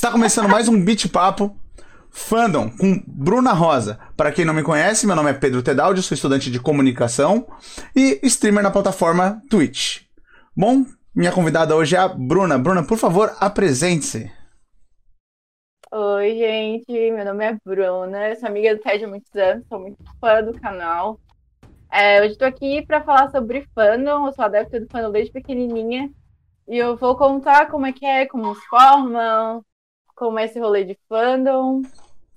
Está começando mais um Beat Papo Fandom com Bruna Rosa. Para quem não me conhece, meu nome é Pedro Tedaldi, sou estudante de comunicação e streamer na plataforma Twitch. Bom, minha convidada hoje é a Bruna. Bruna, por favor, apresente-se. Oi, gente, meu nome é Bruna, sou amiga do Ted há muitos anos, sou muito fã do canal. É, hoje estou aqui para falar sobre fandom, eu sou adepta do fandom desde pequenininha e eu vou contar como é que é, como se formam, como é esse rolê de fandom.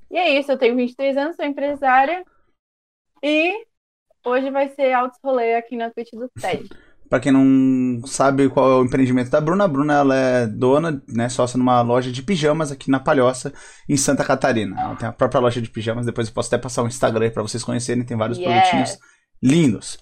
E é isso, eu tenho 23 anos, sou empresária e hoje vai ser altos rolê aqui na Twitch do TED. Para quem não sabe qual é o empreendimento da Bruna, a Bruna ela é dona, né, sócia numa loja de pijamas aqui na Palhoça, em Santa Catarina. Ela tem a própria loja de pijamas, depois eu posso até passar um Instagram para vocês conhecerem, tem vários yeah. produtinhos lindos.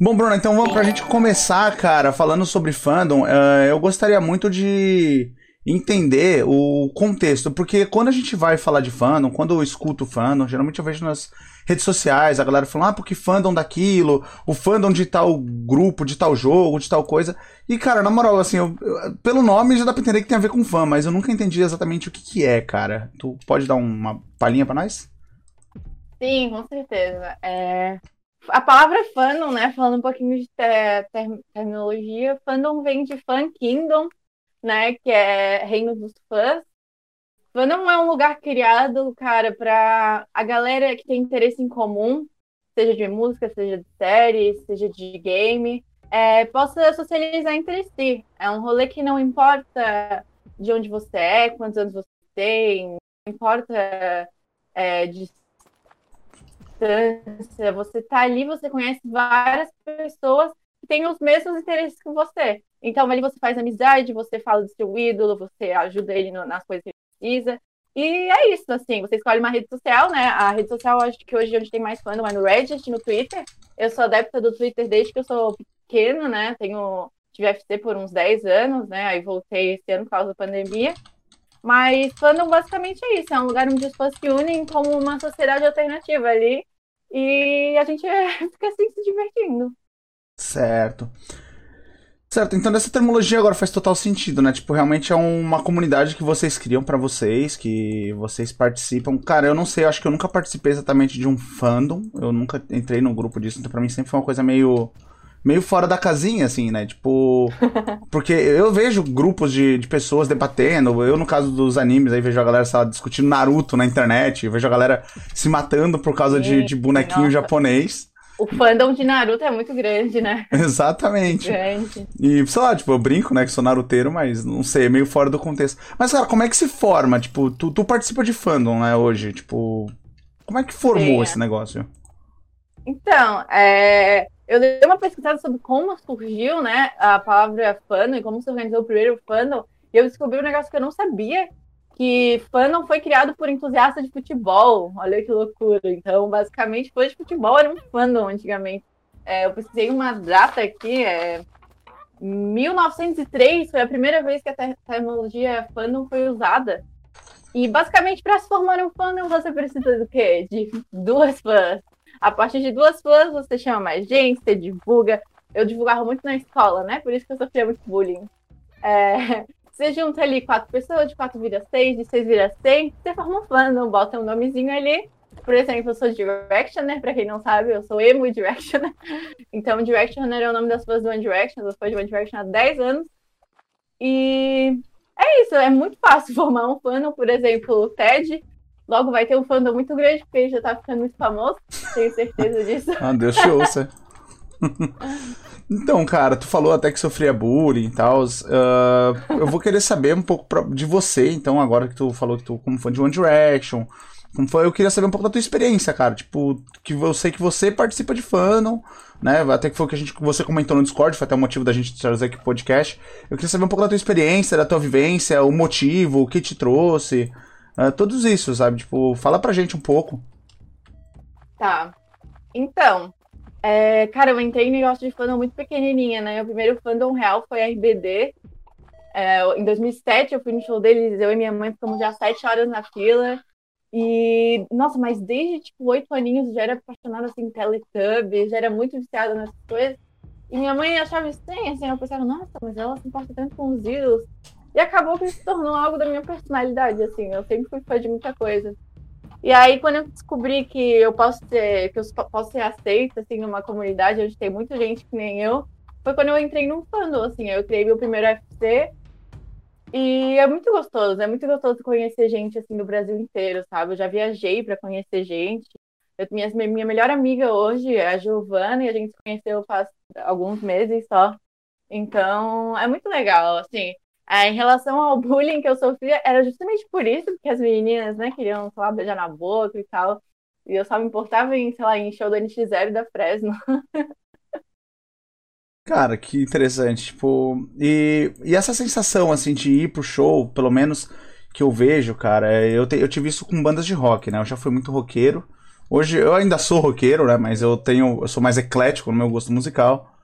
Bom, Bruna, então vamos pra gente começar, cara, falando sobre fandom. Uh, eu gostaria muito de entender o contexto, porque quando a gente vai falar de fandom, quando eu escuto fandom, geralmente eu vejo nas redes sociais a galera falando, ah, porque fandom daquilo, o fandom de tal grupo, de tal jogo, de tal coisa. E, cara, na moral, assim, eu, eu, pelo nome já dá pra entender que tem a ver com fã, mas eu nunca entendi exatamente o que, que é, cara. Tu pode dar uma palhinha pra nós? Sim, com certeza. É a palavra fandom, né? Falando um pouquinho de ter, terminologia, fandom vem de fan kingdom, né? Que é reino dos fãs. Fandom é um lugar criado, cara, para a galera que tem interesse em comum, seja de música, seja de série, seja de game, é, possa socializar entre si. É um rolê que não importa de onde você é, quantos anos você tem, não importa é, distância, você tá ali, você conhece várias pessoas que têm os mesmos interesses que você. Então, ali você faz amizade, você fala do seu ídolo, você ajuda ele no, nas coisas que ele precisa. E é isso, assim, você escolhe uma rede social, né? A rede social, acho que hoje onde tem mais fã é no Reddit, no Twitter. Eu sou adepta do Twitter desde que eu sou pequena, né? Tenho, tive FC por uns 10 anos, né? Aí voltei esse ano por causa da pandemia. Mas fandom basicamente é isso, é um lugar onde as pessoas se unem como uma sociedade alternativa ali e a gente fica assim se divertindo. Certo. Certo, então essa terminologia agora faz total sentido, né? Tipo, realmente é uma comunidade que vocês criam para vocês, que vocês participam. Cara, eu não sei, eu acho que eu nunca participei exatamente de um fandom, eu nunca entrei num grupo disso, então pra mim sempre foi uma coisa meio meio fora da casinha, assim, né? Tipo. Porque eu vejo grupos de, de pessoas debatendo. Eu, no caso dos animes, aí vejo a galera sabe, discutindo Naruto na internet. vejo a galera se matando por causa de, de bonequinho Nossa. japonês. O fandom de Naruto é muito grande, né? Exatamente. Grande. E, sei lá, tipo, eu brinco, né, que sou naruteiro, mas não sei, é meio fora do contexto. Mas, cara, como é que se forma? Tipo, tu, tu participa de fandom, né, hoje? Tipo, como é que formou Sim, é. esse negócio? Então, é, eu dei uma pesquisada sobre como surgiu, né, a palavra fandom e como se organizou o primeiro fandom, e eu descobri um negócio que eu não sabia, que fandom foi criado por entusiastas de futebol. Olha que loucura. Então, basicamente, fã de futebol era um fandom antigamente. É, eu pesquisei uma data aqui, é 1903 foi a primeira vez que a terminologia fandom foi usada. E basicamente, para se formar um fandom, você precisa do quê? De duas fãs. A partir de duas fãs, você chama mais gente, você divulga. Eu divulgava muito na escola, né? Por isso que eu sofria muito bullying. É, você junta ali quatro pessoas, de quatro vira seis, de seis vira cem, você forma um fandom, bota um nomezinho ali. Por exemplo, eu sou Directioner, pra quem não sabe, eu sou emo Directioner. Então, Directioner é o nome das fãs do One Direction, das fãs de One Direction há 10 anos. E é isso, é muito fácil formar um fandom, por exemplo, o Ted Logo vai ter um fandom muito grande, porque ele já tá ficando muito famoso. Tenho certeza disso. ah, Deus te ouça. então, cara, tu falou até que sofria bullying e tal. Uh, eu vou querer saber um pouco pra, de você, então, agora que tu falou que tu, como fã de One Direction, como foi, eu queria saber um pouco da tua experiência, cara. Tipo, que eu sei que você participa de fandom, né? Até que foi o que a gente, você comentou no Discord, foi até o motivo da gente trazer aqui o podcast. Eu queria saber um pouco da tua experiência, da tua vivência, o motivo, o que te trouxe. Uh, todos isso, sabe? Tipo, fala pra gente um pouco. Tá. Então, é, cara, eu entrei em negócio de fandom muito pequenininha, né? O primeiro fandom real foi a RBD. É, em 2007 eu fui no show deles, eu e minha mãe ficamos já sete horas na fila. E, nossa, mas desde, tipo, oito aninhos já era apaixonada, assim, Teletubbies, já era muito viciada nessas coisas. E minha mãe achava estranho, assim, ela pensava, nossa, mas ela se importa tanto com os ídolos. E acabou que se tornou algo da minha personalidade, assim. Eu sempre fui fã de muita coisa. E aí, quando eu descobri que eu posso ser, que eu posso ser aceita, assim, numa comunidade onde tem muita gente que nem eu, foi quando eu entrei num fandom, assim. Eu criei meu primeiro FC e é muito gostoso, é muito gostoso conhecer gente, assim, do Brasil inteiro, sabe? Eu já viajei para conhecer gente. Eu, minha, minha melhor amiga hoje é a Giovana e a gente se conheceu faz alguns meses só. Então, é muito legal, assim. É, em relação ao bullying que eu sofria, era justamente por isso, porque as meninas, né, queriam, lá, beijar na boca e tal. E eu só me importava em, sei lá, em show do NX0 da Fresno. Cara, que interessante. Tipo, e, e essa sensação, assim, de ir pro show, pelo menos que eu vejo, cara, é, eu, te, eu tive isso com bandas de rock, né? Eu já fui muito roqueiro. Hoje eu ainda sou roqueiro, né? Mas eu tenho. Eu sou mais eclético no meu gosto musical.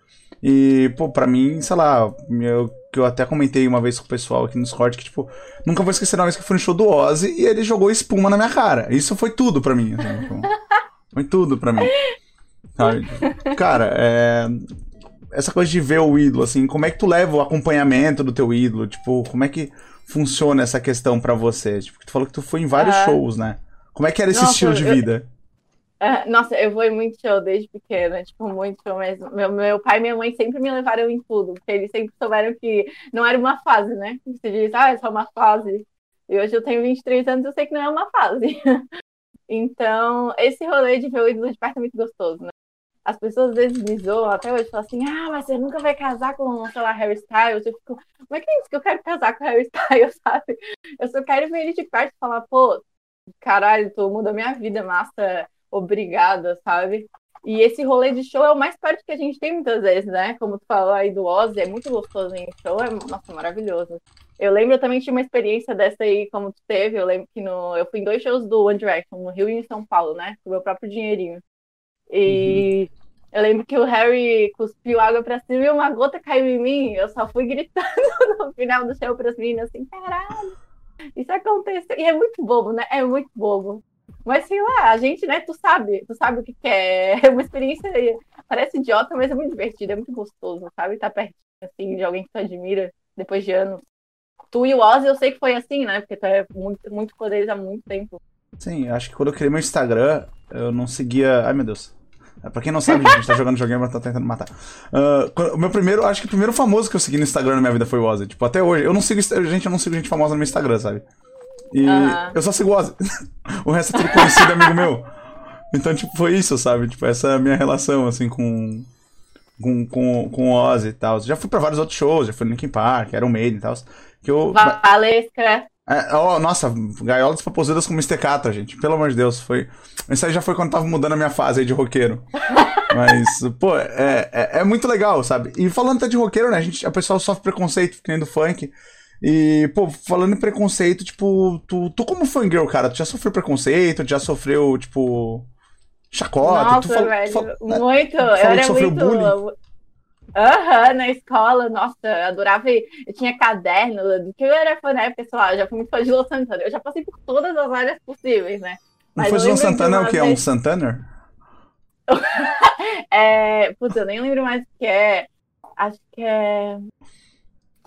E, pô, pra mim, sei lá, eu, que eu até comentei uma vez com o pessoal aqui no Discord que, tipo, nunca vou esquecer uma vez que eu fui no show do Ozzy e ele jogou espuma na minha cara. Isso foi tudo pra mim. Assim, tipo, foi tudo pra mim. Sabe? Cara, é, essa coisa de ver o ídolo, assim, como é que tu leva o acompanhamento do teu ídolo? Tipo, como é que funciona essa questão para você? Tipo, tu falou que tu foi em vários ah. shows, né? Como é que era esse Nossa, estilo de eu... vida? Nossa, eu vou em muito show desde pequena, tipo, muito show mesmo. Meu, meu pai e minha mãe sempre me levaram em tudo, porque eles sempre souberam que não era uma fase, né? Você diz, ah, é só uma fase. E hoje eu tenho 23 anos, eu sei que não é uma fase. então, esse rolê de ver o ídolo de perto é muito gostoso, né? As pessoas às vezes me zoam até hoje, falam assim, ah, mas você nunca vai casar com, sei lá, Harry Styles. Eu fico, como é que é isso que eu quero casar com Harry Styles, sabe? Eu só quero ver ele de perto e falar, pô, caralho, tu mudou minha vida, massa obrigada, sabe? E esse rolê de show é o mais perto que a gente tem muitas vezes, né? Como tu falou aí do Ozzy, é muito gostoso em show, é nossa, maravilhoso. Eu lembro também de uma experiência dessa aí, como tu teve. Eu lembro que no, eu fui em dois shows do One Direction, no Rio e em São Paulo, né? Com o meu próprio dinheirinho. E uhum. eu lembro que o Harry cuspiu água pra cima e uma gota caiu em mim. Eu só fui gritando no final do show pras meninas assim, caralho, isso aconteceu. E é muito bobo, né? É muito bobo. Mas sei lá, a gente, né, tu sabe, tu sabe o que, que é. É uma experiência, parece idiota, mas é muito divertida, é muito gostoso, sabe? Tá pertinho, assim, de alguém que tu admira depois de anos. Tu e o Ozzy, eu sei que foi assim, né? Porque tu é muito, muito com eles há muito tempo. Sim, acho que quando eu criei meu Instagram, eu não seguia. Ai meu Deus. É, pra quem não sabe, a gente tá jogando joguinho, mas tá tentando matar. Uh, o meu primeiro, acho que o primeiro famoso que eu segui no Instagram na minha vida foi o Ozzy. Tipo, até hoje. Eu não sigo gente, eu não sigo gente famosa no meu Instagram, sabe? E eu só sigo o Ozzy. o resto é tudo conhecido amigo meu. Então, tipo, foi isso, sabe? Tipo, essa é a minha relação, assim, com. Com, com, com o Ozzy e tal. Já fui pra vários outros shows, já fui no Linkin Park, era o Maiden e tal. Que eu. Valesca. É, oh, nossa, gaiolas papozudas com. Catra, gente. Pelo amor de Deus, foi. Isso aí já foi quando tava mudando a minha fase aí de roqueiro. Mas, pô, é, é, é, muito legal, sabe? E falando até de roqueiro, né? A, gente, a pessoa sofre preconceito que nem do funk. E, pô, falando em preconceito, tipo, tu, tu como fangirl, cara, tu já sofreu preconceito, já sofreu, tipo, chacota? Nossa, tu velho, fal... muito. Tu eu era muito... Bullying? Aham, uhum, na escola, nossa, eu adorava. Eu tinha caderno, do que eu era fã sei lá, eu já fui muito fã de Luan Santana. Eu já passei por todas as áreas possíveis, né? Mas não foi Luan Santana, o que? É um Santana? é. Putz, eu nem lembro mais o que é. Acho que é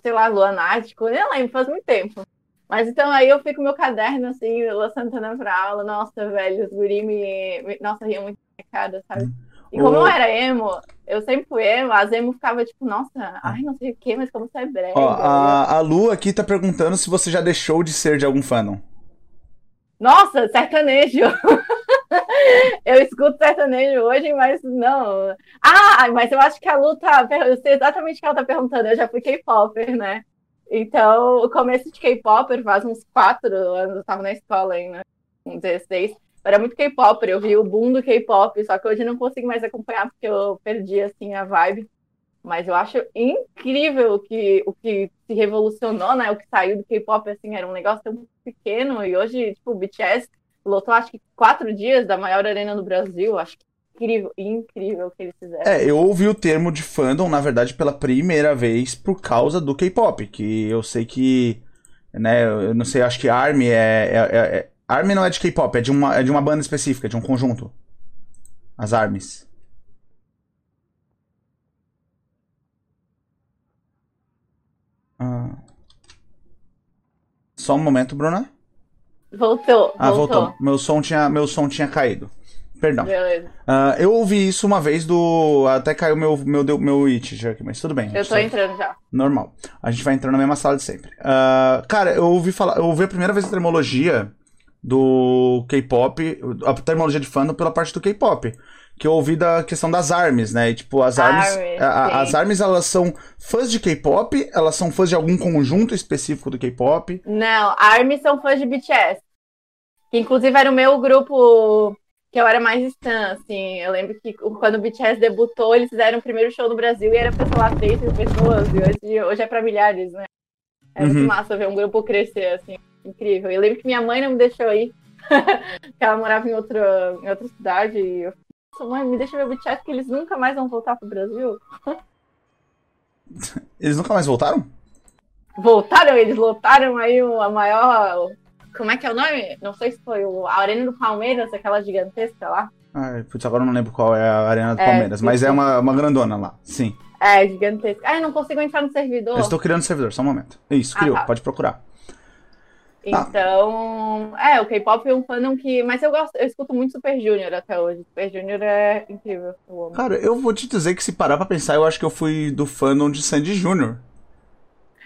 sei lá, luanático, nem lembro, faz muito tempo. Mas então aí eu fico meu caderno, assim, Lua Santana pra aula, nossa, velho, os guri me, me nossa, ria muito na cara, sabe? E como eu era emo, eu sempre fui emo, as emo ficava tipo, nossa, ai, não sei o que, mas como você é breve. Ó, a, a Lu aqui tá perguntando se você já deixou de ser de algum fandom. Nossa, sertanejo! eu escuto sertanejo hoje, mas não. Ah, mas eu acho que a Lu tá. Eu sei exatamente o que ela tá perguntando. Eu já fui K-Popper, né? Então, o começo de K-Popper faz uns quatro anos, eu tava na escola ainda, com 16. Era muito K-Popper, eu vi o boom do K-Pop, só que hoje não consigo mais acompanhar porque eu perdi, assim, a vibe. Mas eu acho incrível que o que se revolucionou, né? O que saiu do K-pop, assim, era um negócio tão pequeno. E hoje, tipo, o BTS lotou, acho que quatro dias da maior arena do Brasil. Acho que incrível, incrível o que eles fizeram. É, eu ouvi o termo de fandom, na verdade, pela primeira vez por causa do K-pop. Que eu sei que. Né, eu não sei, acho que ARMY é, é, é, é ARMY não é de K-pop, é, de uma, é de uma banda específica, de um conjunto. As ARMYs. Ah. Só um momento, Bruna. Voltou. Ah, voltou. voltou. Meu som tinha, meu som tinha caído. Perdão. Beleza. Ah, eu ouvi isso uma vez do. Até caiu meu, meu, meu, meu it aqui, mas tudo bem. Eu tô só- entrando já. Normal. A gente vai entrando na mesma sala de sempre. Ah, cara, eu ouvi falar. Eu ouvi a primeira vez a termologia do K-pop, a termologia de fandom pela parte do K-pop. Que eu ouvi da questão das ARMYs, né? E, tipo, as ARMYs. ARMYs, a- a- sim. as ARMYs, elas são fãs de K-pop, elas são fãs de algum conjunto específico do K-pop. Não, ARMY são fãs de BTS. Que inclusive era o meu grupo que eu era mais stan, assim. Eu lembro que quando o BTS debutou, eles fizeram o primeiro show no Brasil e era pra, sei lá, 3 mil pessoas. E hoje, hoje é pra milhares, né? É muito Uhum. massa ver um grupo crescer, assim. Incrível. Eu lembro que minha mãe não me deixou ir. que ela morava em outra, em outra cidade. E eu falei, mãe, me deixa ver o BTS, que eles nunca mais vão voltar pro Brasil. Eles nunca mais voltaram? Voltaram, eles lotaram aí a maior. Como é que é o nome? Não sei se foi o, a Arena do Palmeiras, aquela gigantesca lá. Ai, putz, agora eu não lembro qual é a Arena do É, Palmeiras, mas sim, é sim. uma, uma grandona lá, sim. É, gigantesca. Ah, eu não consigo entrar no servidor. Eu estou criando servidor, só um momento. Isso, Ah, criou, tá. pode procurar. Então, é, o K-pop é um fandom que. Mas eu gosto, eu escuto muito Super Junior até hoje. Super Junior é incrível. Eu. Cara, eu vou te dizer que se parar pra pensar, eu acho que eu fui do fandom de Sandy Júnior.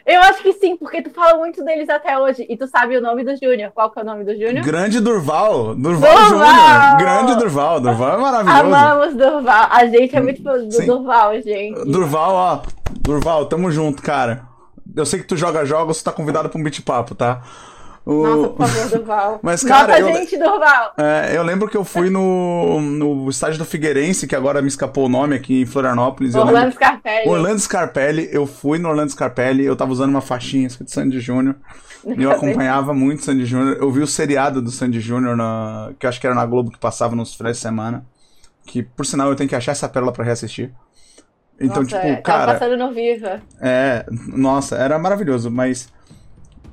Eu acho que sim, porque tu fala muito deles até hoje. E tu sabe o nome do Júnior. Qual que é o nome do Júnior? Grande Durval. Durval Durval! Júnior. Grande Durval. Durval é maravilhoso. Amamos Durval. A gente é muito fã do Sim. Durval, gente. Durval, ó. Durval, tamo junto, cara. Eu sei que tu joga jogos, tu tá convidado pra um beat papo, tá? O- Nossa, por favor, Durval. Mas, cara, Nossa, eu- gente, Durval. É, eu lembro que eu fui no, no estádio do Figueirense, que agora me escapou o nome aqui em Florianópolis. Orlando lembro- Scarpelli. Orlando Scarpelli, eu fui no Orlando Scarpelli, eu tava usando uma faixinha escrito Sandy Júnior. Eu acompanhava muito Sandy Júnior. Eu vi o seriado do Sandy Júnior, na- que eu acho que era na Globo que passava nos finais de semana. Que, por sinal, eu tenho que achar essa pérola pra reassistir. Então, Nossa, tipo, é, Tava cara, passando no Viva. é. Nossa, era maravilhoso, mas.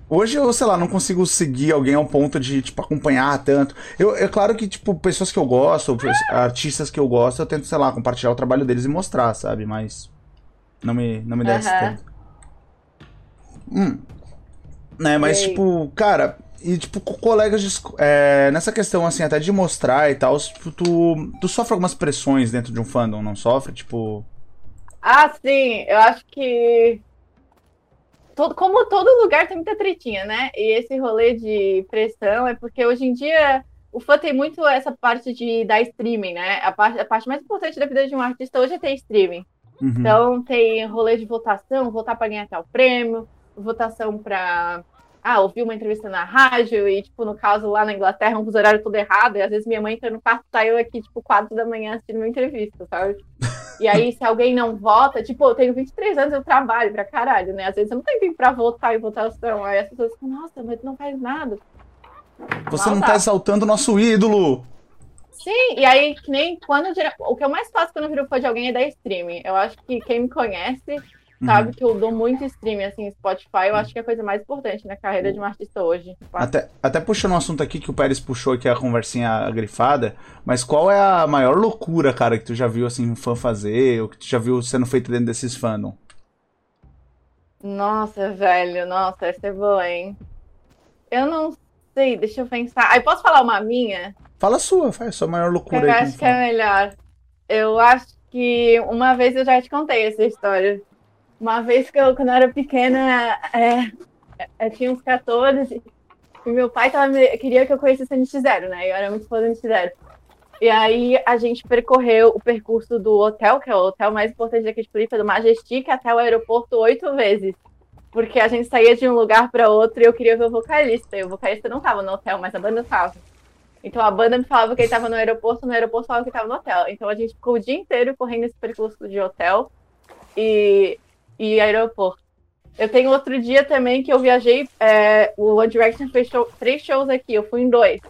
Hoje eu, sei lá, não consigo seguir alguém ao ponto de, tipo, acompanhar tanto. Eu, é claro que, tipo, pessoas que eu gosto, artistas que eu gosto, eu tento, sei lá, compartilhar o trabalho deles e mostrar, sabe? Mas. Não me, não me desce Aham. tanto. Hum. Né, mas, E aí? tipo, cara, e tipo, com colegas de, é, nessa questão, assim, até de mostrar e tal, tipo, tu, tu sofre algumas pressões dentro de um fandom, não sofre? Tipo. Ah, sim, eu acho que. Todo- como todo lugar tem muita tretinha, né? E esse rolê de pressão é porque hoje em dia o fã tem muito essa parte de dar streaming, né? A parte, a parte mais importante da vida de um artista hoje é ter streaming. uhum. Então tem rolê de votação, votar para ganhar tal prêmio, votação para ah, ouvir uma entrevista na rádio, e, tipo, no caso, lá na Inglaterra, um fuso horário todo errado, e às vezes minha mãe entra no quarto, tá eu aqui, tipo, quatro da manhã assistindo uma entrevista, sabe? E aí, se alguém não vota, tipo, eu tenho 23 anos, eu trabalho pra caralho, né? Às vezes eu não tenho tempo pra votar em votação. Aí as pessoas ficam, nossa, mas tu não faz nada. Você não tá exaltando o nosso ídolo! Sim, e aí, que nem quando. eu O que eu mais faço quando eu viro fã de alguém é dar streaming. Eu acho que quem me conhece sabe que eu dou muito streaming, assim, Spotify. Eu acho que é a coisa mais importante na carreira de um artista hoje. Até, até puxando um assunto aqui que o Pérez puxou, que é a conversinha grifada, mas qual é a maior loucura, cara, que tu já viu, assim, um fã fazer, ou que tu já viu sendo feito dentro desses fandom? Nossa, velho, nossa, essa é boa, hein? Eu não sei, deixa eu pensar. Aí, posso falar uma minha? Fala a sua, faz a sua maior loucura Eu aí. acho que é melhor. Eu acho que uma vez eu já te contei essa história. Uma vez que eu, quando eu era pequena, é, eu tinha uns 14, e meu pai tava, queria que eu conhecesse a NX0, né? Eu era muito fã da NX0. E aí a gente percorreu o percurso do hotel, que é o hotel mais importante daqui de Floripa, do Majestic, até o aeroporto oito vezes. Porque a gente saía de um lugar para outro e eu queria ver o vocalista. E o vocalista não tava no hotel, mas a banda tava. Então a banda me falava que ele tava no aeroporto, no aeroporto falava que tava no hotel. Então a gente ficou o dia inteiro correndo esse percurso de hotel e, e aeroporto. Eu tenho outro dia também que eu viajei, é, o One Direction fez show- três shows aqui, eu fui em dois.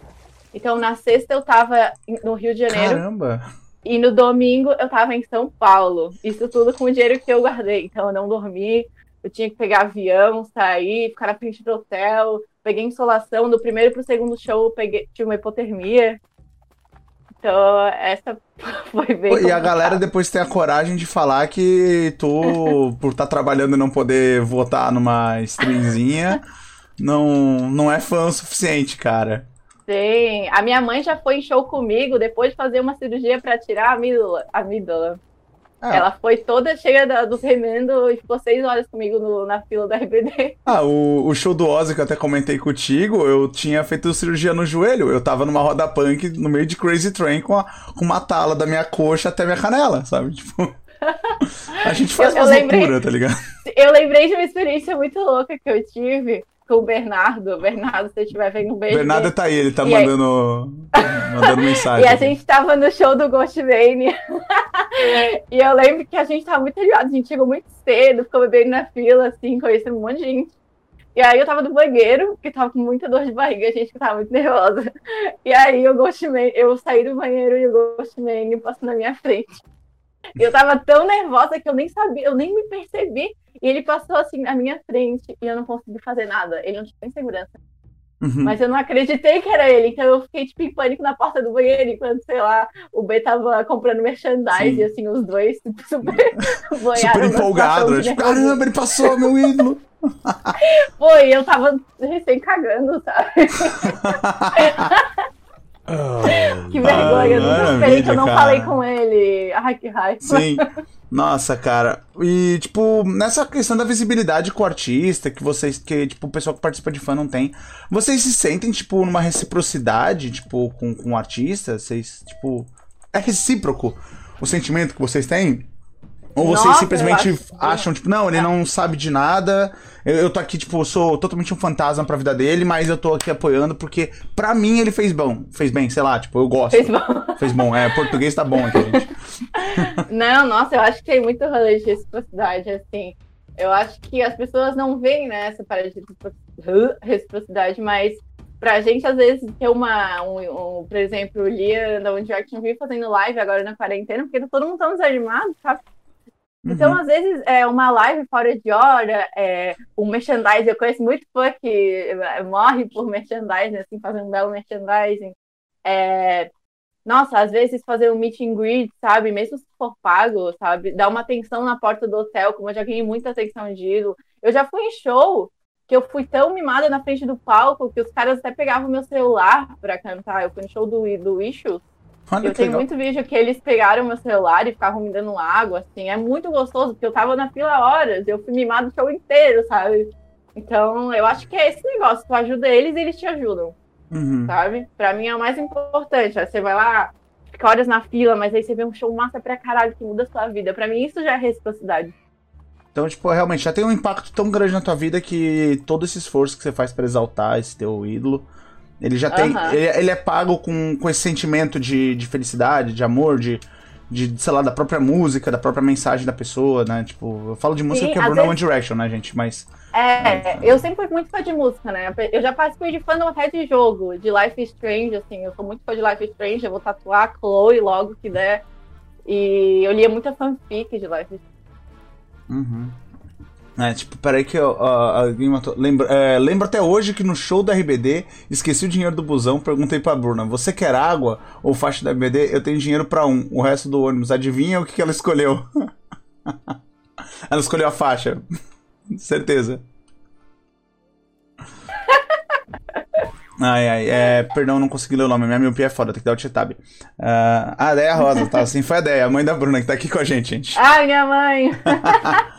Então na sexta eu tava no Rio de Janeiro Caramba! e no domingo eu tava em São Paulo. Isso tudo com o dinheiro que eu guardei. Então eu não dormi, eu tinha que pegar avião, sair, ficar na frente do hotel. Peguei insolação, do primeiro pro segundo show eu peguei, tive uma hipotermia. Então essa foi bem Pô, E a galera depois tem a coragem de falar que tu, por estar trabalhando e não poder votar numa streamzinha, não, não é fã o suficiente, cara. Sim, a minha mãe já foi em show comigo depois de fazer uma cirurgia para tirar a amígdala. amígdala. Ah. Ela foi toda cheia da, dos remendos e ficou seis horas comigo no, na fila da RBD. Ah, o, o show do Ozzy que eu até comentei contigo, eu tinha feito cirurgia no joelho. Eu tava numa roda punk no meio de Crazy Train com, a, com uma tala da minha coxa até minha canela, sabe? Tipo. A gente faz uma loucura, tá ligado? Eu lembrei de uma experiência muito louca que eu tive o Bernardo. Bernardo, se você estiver vendo um beijo. Bernardo tá aí, ele tá mandando, mandando mensagem. E a gente tava no show do Ghostmania. e eu lembro que a gente tava muito ligado, a gente chegou muito cedo, ficou bebendo na fila, assim, conhecendo um monte de gente. E aí eu tava no banheiro, porque tava com muita dor de barriga, a gente tava muito nervosa. E aí o Ghostman, eu saí do banheiro e o Ghostman passou na minha frente. Eu tava tão nervosa que eu nem sabia, eu nem me percebi. E ele passou assim na minha frente e eu não consegui fazer nada. Ele não tinha segurança. Uhum. Mas eu não acreditei que era ele, então eu fiquei tipo em pânico na porta do banheiro enquanto, sei lá, o B tava comprando merchandise, e assim, os dois tipo, super Super empolgado, né? Tipo, caramba, ele passou, meu ídolo! Foi, eu tava recém cagando, sabe? Oh, que vergonha, eu nunca esperei que eu não cara. falei com ele. Ai, que raiva. Sim. Nossa, cara. E, tipo, nessa questão da visibilidade com o artista, que vocês, que, tipo, o pessoal que participa de fã não tem, vocês se sentem, tipo, numa reciprocidade, tipo, com, com o artista? Vocês, tipo, é recíproco o sentimento que vocês têm? Ou vocês Nossa, simplesmente acham, tipo, não, ele não sabe de nada, eu, eu tô aqui, tipo, sou totalmente um fantasma pra vida dele, mas eu tô aqui apoiando porque, pra mim, ele fez bom. Fez bem, sei lá, tipo, eu gosto. Fez bom. Fez bom, é, português tá bom aqui, gente. não, nossa, eu acho que tem muito rolê de reciprocidade, assim. Eu acho que as pessoas não veem, né, essa parada de reciprocidade, mas pra gente, às vezes, ter uma, um, um por exemplo, o Lia da One Direction vir fazendo live agora na quarentena, porque tá todo mundo tão desanimado, sabe? Então, uhum. às vezes, é uma live fora de hora, é, um merchandising, eu conheço muito fã que é, morre por merchandising, assim, fazendo um belo merchandising. É, nossa, às vezes fazer um meet and greet, sabe? Mesmo se for pago, sabe? Dar uma atenção na porta do hotel, como eu já ganhei muita atenção de ídolo. Eu já fui em show que eu fui tão mimada na frente do palco que os caras até pegavam meu celular para cantar. Eu fui no show do, do Issues Olha eu tenho legal. muito vídeo que eles pegaram meu celular e ficavam me dando água, assim. É muito gostoso, porque eu tava na fila horas, eu fui mimado o show inteiro, sabe? Então, eu acho que é esse negócio. Tu ajuda eles e eles te ajudam. Uhum. Sabe? Pra mim é o mais importante. Você vai lá, fica horas na fila, mas aí você vê um show massa pra caralho que muda a sua vida. Pra mim, isso já é reciprocidade. Então, tipo, realmente já tem um impacto tão grande na tua vida que todo esse esforço que você faz para exaltar esse teu ídolo ele já tem. Ele, ele, é pago com, com esse sentimento de, de felicidade, de amor, de, de, sei lá, da própria música, da própria mensagem da pessoa, né? Tipo, eu falo de música Sim, porque é Bruno vezes... One Direction, né, gente? Mas. É, é, eu sempre fui muito fã de música, né? Eu já participei de fandom até de jogo, de Life is Strange, assim. Eu sou muito fã de Life is Strange, eu vou tatuar a Chloe logo que der. E eu lia muita fanfic de Life is Strange. Uhum. É, tipo, peraí que eu, uh, alguém matou. Lembro, é, lembro até hoje que no show da RBD, esqueci o dinheiro do busão, perguntei pra Bruna, você quer água ou faixa da RBD? Eu tenho dinheiro pra um, o resto do ônibus. Adivinha o que, que ela escolheu? ela escolheu a faixa. Certeza. Ai, ai, é, perdão, não consegui ler o nome, minha miopia é foda, tem que dar o t-tab. Uh, ah, a Deia Rosa, tá? Assim foi a Deia, a mãe da Bruna, que tá aqui com a gente, gente. Ai, minha mãe!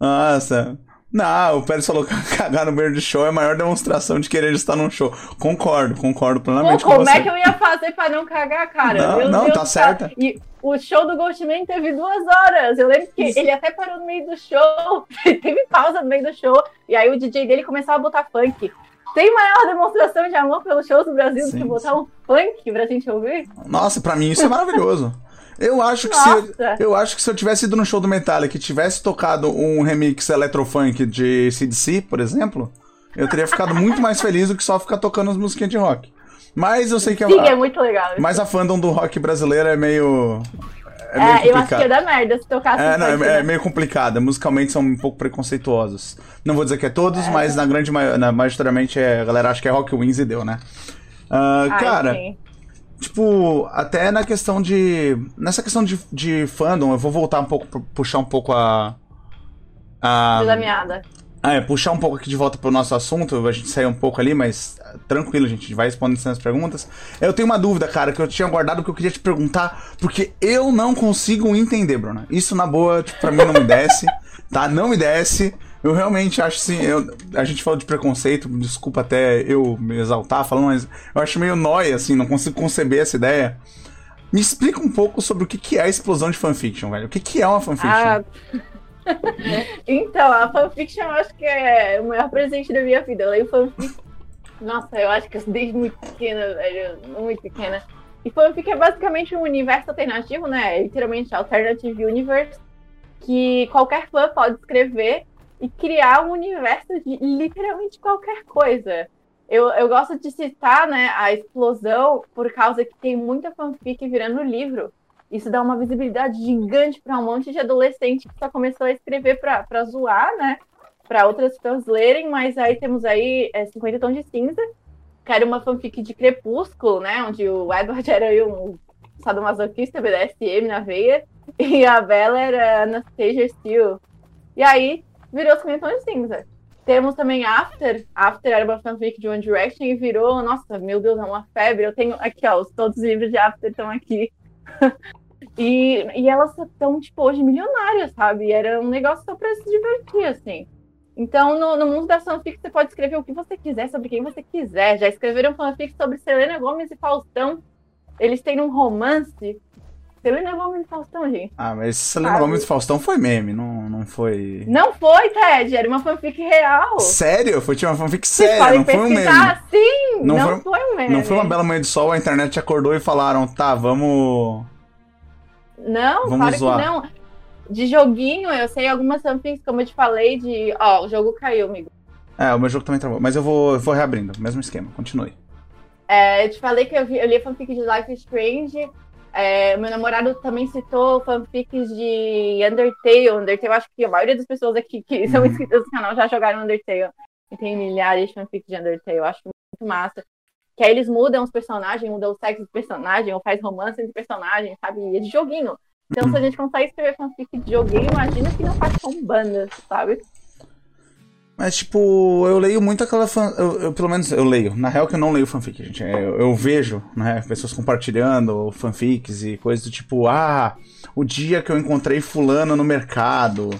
Nossa. Não, o Pérez falou que cagar no banheiro de show é a maior demonstração de querer estar num show. Concordo, concordo plenamente Pô, com como é que eu ia fazer pra não cagar, cara? Não, Meu não, Deus tá certa. E o show do Ghostman teve duas horas. Eu lembro que Isso. ele até parou no meio do show. teve pausa no meio do show. E aí o DJ dele começava a botar funk. Tem maior demonstração de amor pelos shows do Brasil sim, do que botar sim. um funk pra gente ouvir? Nossa, pra mim isso é maravilhoso. Eu acho que se eu acho que se eu tivesse ido no show do Metallica e tivesse tocado um remix eletrofunk de CDC, por exemplo, eu teria ficado muito mais feliz do que só ficar tocando as músicas de rock. Mas eu sei que Sim, a, é muito legal. Mas a fandom do rock brasileiro é meio é, meio é eu acho que é da merda se tocar É, não, é, é, meio complicado. Musicalmente são um pouco preconceituosos. Não vou dizer que é todos, é. mas na grande maioria, majoritariamente é, a galera acha que é rock wins e deu, né? Uh, Ai, cara, sim. Tipo, até na questão de. Nessa questão de, de fandom, eu vou voltar um pouco, puxar um pouco a. A. Da meada. Ah, é, puxar um pouco aqui de volta pro nosso assunto, a gente saiu um pouco ali, mas ah, tranquilo, gente vai respondendo as perguntas. Eu tenho uma dúvida, cara, que eu tinha guardado que eu queria te perguntar, porque eu não consigo entender, Bruna. Isso na boa, tipo, pra mim não me desce, tá? Não me desce. Eu realmente acho assim, eu, a gente falou de preconceito, desculpa até eu me exaltar falando, mas eu acho meio nóia, assim, não consigo conceber essa ideia. Me explica um pouco sobre o que, que é a explosão de fanfiction, velho. O que, que é uma fanfiction? Ah, então, a fanfiction eu acho que é o maior presente da minha vida. Eu leio fanfic. Nossa, eu acho que desde muito pequena, velho. Muito pequena. E fanfic é basicamente um universo alternativo, né? É literalmente Alternative Universe. Que qualquer fã pode escrever e criar um universo de literalmente qualquer coisa. Eu, eu gosto de citar né, a explosão por causa que tem muita fanfic virando livro. Isso dá uma visibilidade gigante para um monte de adolescente que só começou a escrever para zoar, né? Para outras pessoas lerem, mas aí temos aí é, 50 Tons de Cinza, que era uma fanfic de Crepúsculo, né? Onde o Edward era um sadomasoquista BDSM na veia, e a Bella era Anastasia Steele. E aí virou 50 Tons de Cinza. Temos também After. After era uma fanfic de One Direction e virou, nossa, meu Deus, é uma febre. Eu tenho aqui, ó, todos os livros de After estão aqui. e, e elas estão, tipo, hoje milionárias, sabe? Era um negócio só pra se divertir, assim. Então, no, no, mundo da fanfic, você pode escrever o que você quiser sobre quem você quiser. Já escreveram fanfic sobre Selena Gomes e Faustão. Eles têm um romance. Selena Gomes e Faustão, gente. Ah, mas Selena Gomes e Faustão foi meme, não, não foi. Não foi, Ted. Era uma fanfic real. Sério? Foi tipo, uma fanfic séria, não foi um meme. Sim, não, não foi, foi um meme. Não foi uma bela manhã de sol, a internet acordou e falaram, tá, vamos não, Vamos claro zoar. que não. De joguinho, eu sei algumas fanfics, como eu te falei, de. Ó, o jogo caiu, amigo. É, o meu jogo também travou. Mas eu vou, eu vou reabrindo, mesmo esquema, continue. É, eu te falei que eu, vi, eu li fanfic de Life is Strange. É, meu namorado também citou fanfics de Undertale. Undertale, acho que a maioria das pessoas aqui que são uhum. inscritas no canal já jogaram Undertale. E tem milhares de fanfics de Undertale, eu acho muito massa. Que aí eles mudam os personagens, mudam o sexo do personagem, ou faz romance entre personagens, sabe? E é de joguinho. Então, se a gente consegue escrever fanfic de joguinho, imagina que não faz com bandas, sabe? Mas, tipo, eu leio muito aquela fan... Eu, eu, pelo menos eu leio. Na real que eu não leio fanfic, gente. É, eu, eu, vejo, né, pessoas compartilhando fanfics e coisas do tipo, ah, o dia que eu encontrei fulano no mercado,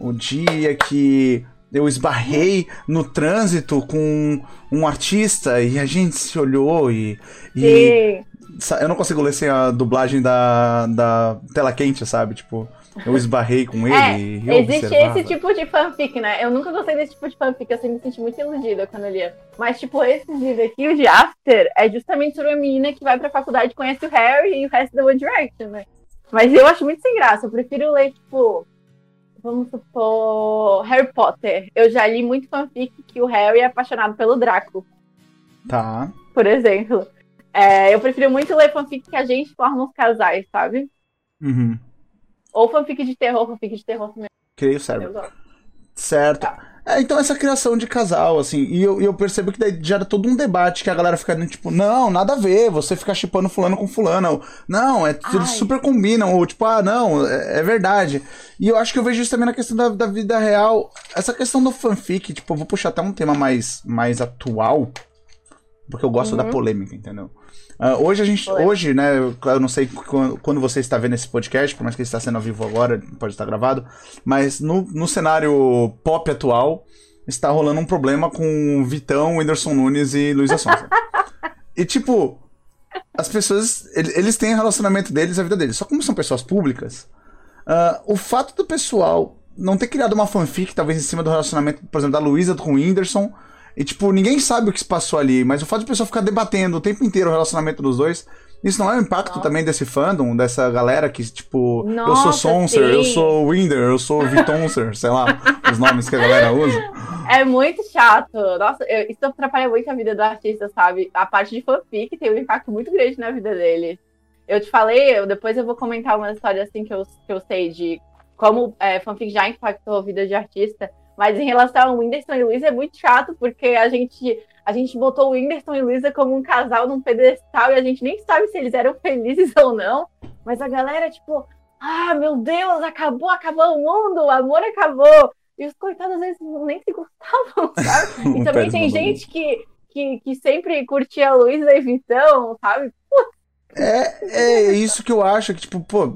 o dia que eu esbarrei no trânsito com um artista e a gente se olhou e. e eu não consigo ler sem a dublagem da, da tela quente, sabe? Tipo, eu esbarrei com ele é, e eu Existe observava. esse tipo de fanfic, né? Eu nunca gostei desse tipo de fanfic, eu sempre me senti muito iludida quando eu lia. Mas, tipo, esse livro aqui, o de After, é justamente sobre uma menina que vai pra faculdade, conhece o Harry e o resto da One Direction, né? Mas eu acho muito sem graça. Eu prefiro ler, tipo, vamos supor, Harry Potter. Eu já li muito fanfic que o Harry é apaixonado pelo Draco. Tá. Por exemplo. É, eu prefiro muito ler fanfic que a gente forma os casais, sabe? Uhum. Ou fanfic de terror, fanfic de terror também. Creio certo. Certo. Tá. É, então essa criação de casal, assim, e eu, eu percebo que daí gera todo um debate que a galera fica tipo, não, nada a ver, você fica chipando fulano com fulano. Ou, não, é, eles super combinam, ou tipo, ah, não, é, é, verdade. E eu acho que eu vejo isso também na questão da, da vida real. Essa questão do fanfic, tipo, eu vou puxar até um tema mais, mais atual, porque eu gosto uhum. da polêmica, entendeu? Uh, hoje a gente, hoje, né, eu não sei quando você está vendo esse podcast, por mais que ele está sendo ao vivo agora, pode estar gravado, mas no, no cenário pop atual está rolando um problema com Vitão, Whindersson Nunes e Luísa Sonza. e tipo, as pessoas, eles têm o relacionamento deles, a vida deles. Só como são pessoas públicas, uh, o fato do pessoal não ter criado uma fanfic, talvez em cima do relacionamento, por exemplo, da Luísa com o Whindersson, e, tipo, ninguém sabe o que se passou ali, mas o fato de a pessoa ficar debatendo o tempo inteiro o relacionamento dos dois, isso não é um impacto Nossa. também desse fandom, dessa galera que, tipo, Nossa, eu sou Sonser, sim. eu sou Winder, eu sou Vitonser, sei lá, os nomes que a galera usa. É muito chato. Nossa, eu, isso atrapalha muito a vida do artista, sabe? A parte de fanfic tem um impacto muito grande na vida dele. Eu te falei, eu, depois eu vou comentar uma história assim que eu, que eu sei de como é, fanfic já impactou a vida de artista. Mas em relação ao Whindersson e Luísa é muito chato, porque a gente, a gente botou o Whindersson e Luísa como um casal num pedestal e a gente nem sabe se eles eram felizes ou não. Mas a galera, tipo, ah, meu Deus, acabou, acabou o mundo, o amor acabou. E os coitados às vezes nem se gostavam, sabe? E também tem gente que, que, que sempre curtia a Luísa e Vitão, sabe? É, é isso que eu acho que, tipo, pô,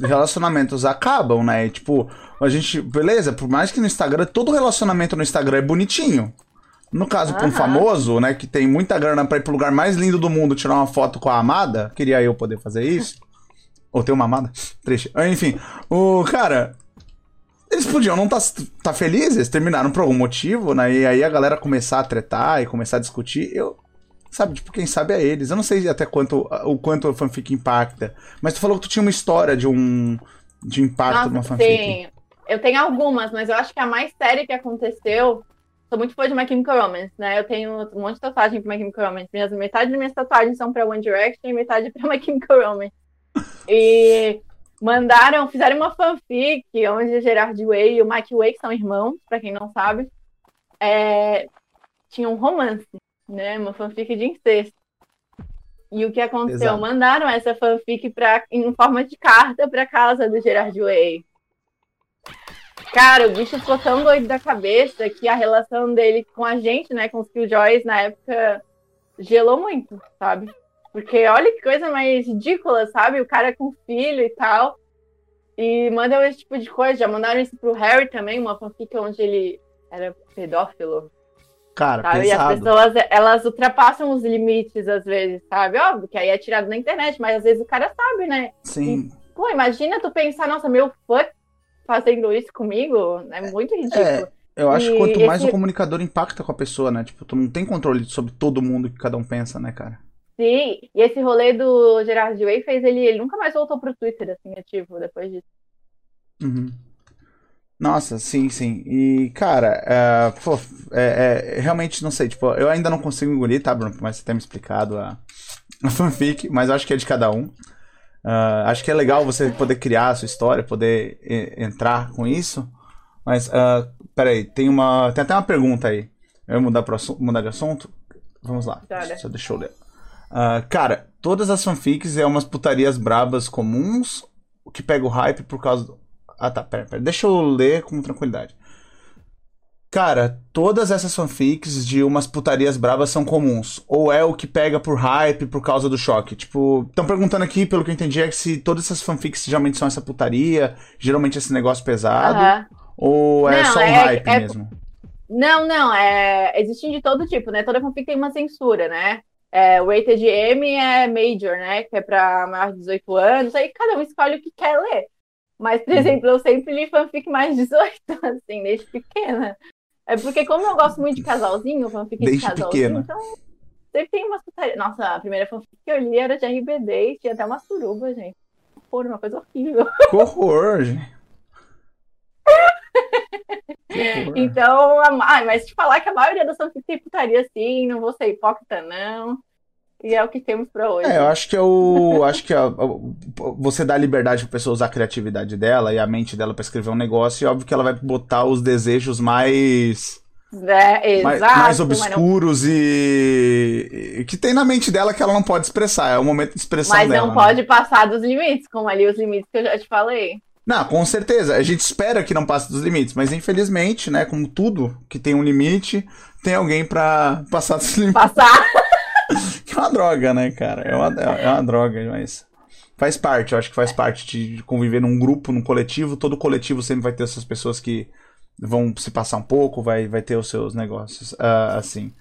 relacionamentos acabam, né? Tipo, a gente, beleza, por mais que no Instagram, todo relacionamento no Instagram é bonitinho. No caso, com um famoso, né, que tem muita grana pra ir pro lugar mais lindo do mundo tirar uma foto com a amada, queria eu poder fazer isso. Ou ter uma amada? Triste. Enfim, o cara. Eles podiam não estar tá, tá felizes, terminaram por algum motivo, né? E aí a galera começar a tretar e começar a discutir. Eu. Sabe, tipo, quem sabe é eles. Eu não sei até quanto o quanto a fanfic impacta. Mas tu falou que tu tinha uma história de um. de impacto Nossa, numa fanfic. Sim. Eu tenho algumas, mas eu acho que a mais séria que aconteceu sou muito fã de My Chemical Romance, né? Eu tenho um monte de tatuagem pra My Chemical Romance. Minhas, metade das minhas tatuagens são pra One Direction e metade pra My Chemical Romance. E mandaram, fizeram uma fanfic onde Gerard Way e o Mike Way, que são irmãos, pra quem não sabe, é, tinham um romance, né? Uma fanfic de incesto. E o que aconteceu? Exato. Mandaram essa fanfic pra, em forma de carta pra casa do Gerard Way. Cara, o bicho ficou tão doido da cabeça que a relação dele com a gente, né, com os Killjoys, na época, gelou muito, sabe? Porque olha que coisa mais ridícula, sabe? O cara com filho e tal. E mandam esse tipo de coisa. Já mandaram isso pro Harry também, uma fanfic onde ele era pedófilo. Cara, sabe? E as pessoas, elas ultrapassam os limites às vezes, sabe? Óbvio que aí é tirado na internet, mas às vezes o cara sabe, né? Sim. E, pô, imagina tu pensar, nossa, meu fã fazendo isso comigo, é muito ridículo. É, eu acho que quanto mais esse... o comunicador impacta com a pessoa, né? Tipo, tu não tem controle sobre todo mundo que cada um pensa, né, cara? Sim, e esse rolê do Gerard Way fez ele, ele nunca mais voltou pro Twitter, assim, ativo, depois disso. Uhum. Nossa, sim, sim. E, cara, é, pô, é, é, realmente não sei, tipo, eu ainda não consigo engolir, tá, Bruno? Mas você tem me explicado a, a fanfic, mas eu acho que é de cada um. Uh, acho que é legal você poder criar a sua história, poder entrar com isso. Mas, uh, peraí, tem uma. Tem até uma pergunta aí. Eu mudar, pro, mudar de assunto? Vamos lá. Só deixa eu ler. Uh, cara, todas as fanfics é umas putarias brabas comuns que pega o hype por causa do. Ah tá, pera, pera. Deixa eu ler com tranquilidade. Cara, todas essas fanfics de umas putarias bravas são comuns. Ou é o que pega por hype por causa do choque. Tipo, estão perguntando aqui, pelo que eu entendi, é que se todas essas fanfics geralmente são essa putaria, geralmente esse negócio pesado. Ou é não, só um é, hype é... mesmo? Não, não, é. Existem de todo tipo, né? Toda fanfic tem uma censura, né? É, o rated M é major, né? Que é pra maior de 18 anos. Aí cada um escolhe o que quer ler. Mas, por uhum. exemplo, eu sempre li fanfic mais 18, assim, desde pequena. É porque, como eu gosto muito de casalzinho, fanfic Desde de casalzinho, pequena. então sempre tem umas putarias. Nossa, a primeira fanfic que eu li era de RBD e tinha até uma suruba, gente. Pô, uma coisa horrível. Que horror, gente. então, a... mas te falar que a maioria das fanfics tem putaria sim, não vou ser hipócrita, não. E é o que temos para hoje. É, eu acho que é o. acho que é, você dá liberdade pra pessoa usar a criatividade dela e a mente dela para escrever um negócio, e óbvio que ela vai botar os desejos mais. É, mais, exato, mais obscuros não... e, e, que tem na mente dela que ela não pode expressar. É o momento de expressão Mas dela. Mas não né? pode passar dos limites, como ali os limites que eu já te falei. Não, com certeza. A gente espera que não passe dos limites, mas infelizmente, né, como tudo que tem um limite, tem alguém para passar dos limites. Passar. que é uma droga, né, cara? É uma, é uma droga, mas. Faz parte, eu acho que faz parte de conviver num grupo, num coletivo. Todo coletivo sempre vai ter essas pessoas que vão se passar um pouco, vai, vai ter os seus negócios, uh, assim.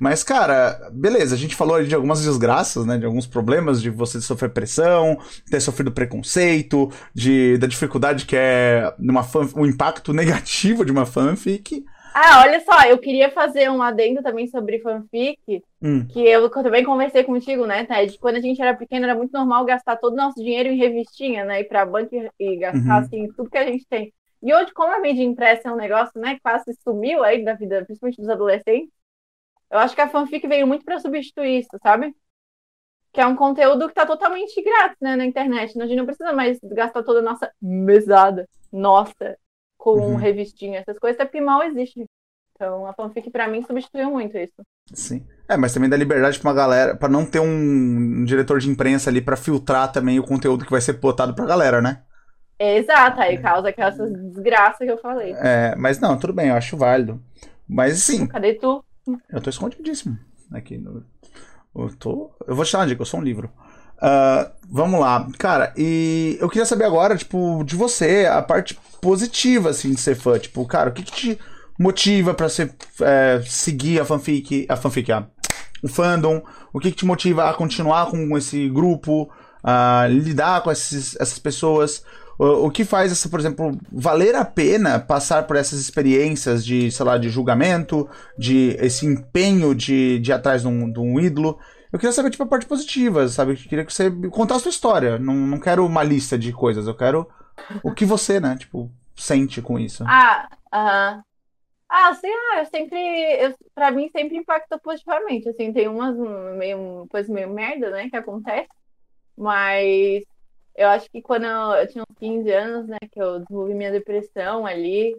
Mas, cara, beleza, a gente falou de algumas desgraças, né? De alguns problemas de você sofrer pressão, ter sofrido preconceito, de, da dificuldade que é uma um impacto negativo de uma fanfic. Ah, olha só, eu queria fazer um adendo também sobre fanfic, hum. que eu, também conversei contigo, né, Ted? Quando a gente era pequeno, era muito normal gastar todo o nosso dinheiro em revistinha, né? Ir pra banca e gastar, uhum. assim, tudo que a gente tem. E hoje, como a mídia impressa é um negócio, né, quase sumiu aí da vida, principalmente dos adolescentes, eu acho que a fanfic veio muito para substituir isso, sabe? Que é um conteúdo que tá totalmente grátis, né, na internet. A gente não precisa mais gastar toda a nossa mesada, nossa, com uhum. revistinha, essas coisas, até porque mal existe. Então a fanfic para mim substituiu muito isso. Sim. É, mas também dá liberdade pra uma galera, para não ter um, um, diretor de imprensa ali para filtrar também o conteúdo que vai ser botado pra galera, né? Exato, aí causa aquelas desgraças que eu falei. É, mas não, tudo bem, eu acho válido. Mas sim. Cadê tu? Eu tô escondidíssimo aqui no. Eu tô. Eu vou te dar uma dica, eu sou um livro. Uh, vamos lá. Cara, e eu queria saber agora, tipo, de você, a parte positiva, assim, de ser fã. Tipo, cara, o que, que te motiva pra você é, seguir a fanfic, a fanfic, a, o fandom? O que, que te motiva a continuar com esse grupo, a lidar com esses, essas pessoas? O, o que faz, essa, por exemplo, valer a pena passar por essas experiências de, sei lá, de julgamento, de esse empenho de, de ir atrás de um, de um ídolo? Eu queria saber, tipo, a parte positiva, sabe? Eu queria que você contasse a sua história. Não, não quero uma lista de coisas, eu quero o que você, né, tipo, sente com isso. Ah. Uh -huh. Ah, sim, ah, eu sempre, eu, pra mim sempre impacta positivamente, assim, tem umas meio, coisas meio merda, né, que acontece, mas eu acho que quando eu, eu tinha uns 15 anos, né, que eu desenvolvi minha depressão ali,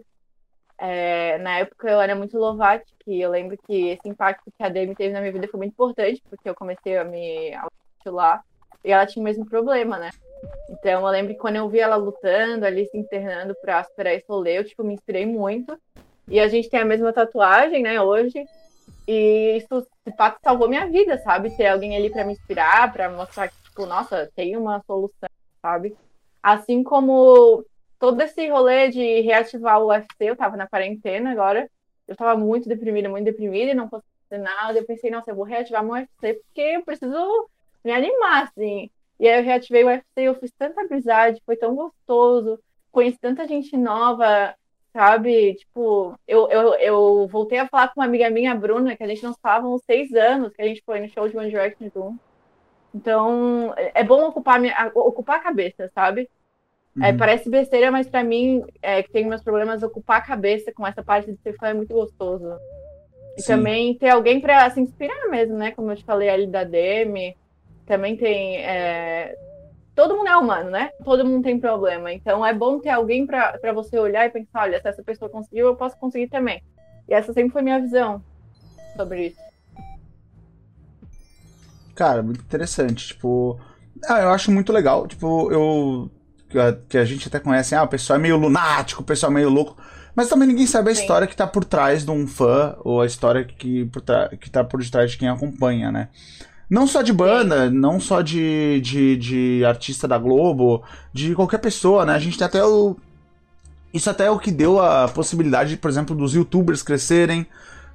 é, na época eu era muito Lovatic, e eu lembro que esse impacto que a Demi teve na minha vida foi muito importante, porque eu comecei a me lá e ela tinha o mesmo problema, né? Então eu lembro que quando eu vi ela lutando ali, se internando pra superar esse rolê, eu tipo, me inspirei muito. E a gente tem a mesma tatuagem, né, hoje. E isso, de fato, salvou minha vida, sabe? Ter alguém ali para me inspirar, para mostrar que, tipo, nossa, tem uma solução, sabe? Assim como todo esse rolê de reativar o UFC, eu tava na quarentena agora, eu tava muito deprimida, muito deprimida e não conseguia fazer nada. Eu pensei, nossa, eu vou reativar meu UFC porque eu preciso me animar, assim. E aí eu reativei o UFC, eu fiz tanta amizade, foi tão gostoso, conheci tanta gente nova, sabe? Tipo, eu, eu, eu voltei a falar com uma amiga minha, Bruna, que a gente não falava uns seis anos, que a gente foi no show de One Direction. Então, é bom ocupar, minha, ocupar a cabeça, sabe? É, uhum. parece besteira, mas para mim, é, que tem meus problemas, ocupar a cabeça com essa parte de ser fã é muito gostoso. E Sim. também ter alguém para se inspirar mesmo, né? Como eu te falei ali da Demi. Também tem. É... Todo mundo é humano, né? Todo mundo tem problema. Então é bom ter alguém para você olhar e pensar: olha, se essa pessoa conseguiu, eu posso conseguir também. E essa sempre foi minha visão sobre isso. Cara, muito interessante. Tipo, ah, eu acho muito legal. Tipo, eu que a, gente até conhece, ah, o pessoal é meio lunático, o pessoal é meio louco. Mas também ninguém sabe a Sim. história que tá por trás de um fã, ou a história que, por que tá por detrás de quem acompanha, né? Não só de banda, não só de, de, de artista da Globo, de qualquer pessoa, né? A gente tem até o. Isso até é o que deu a possibilidade, por exemplo, dos youtubers crescerem,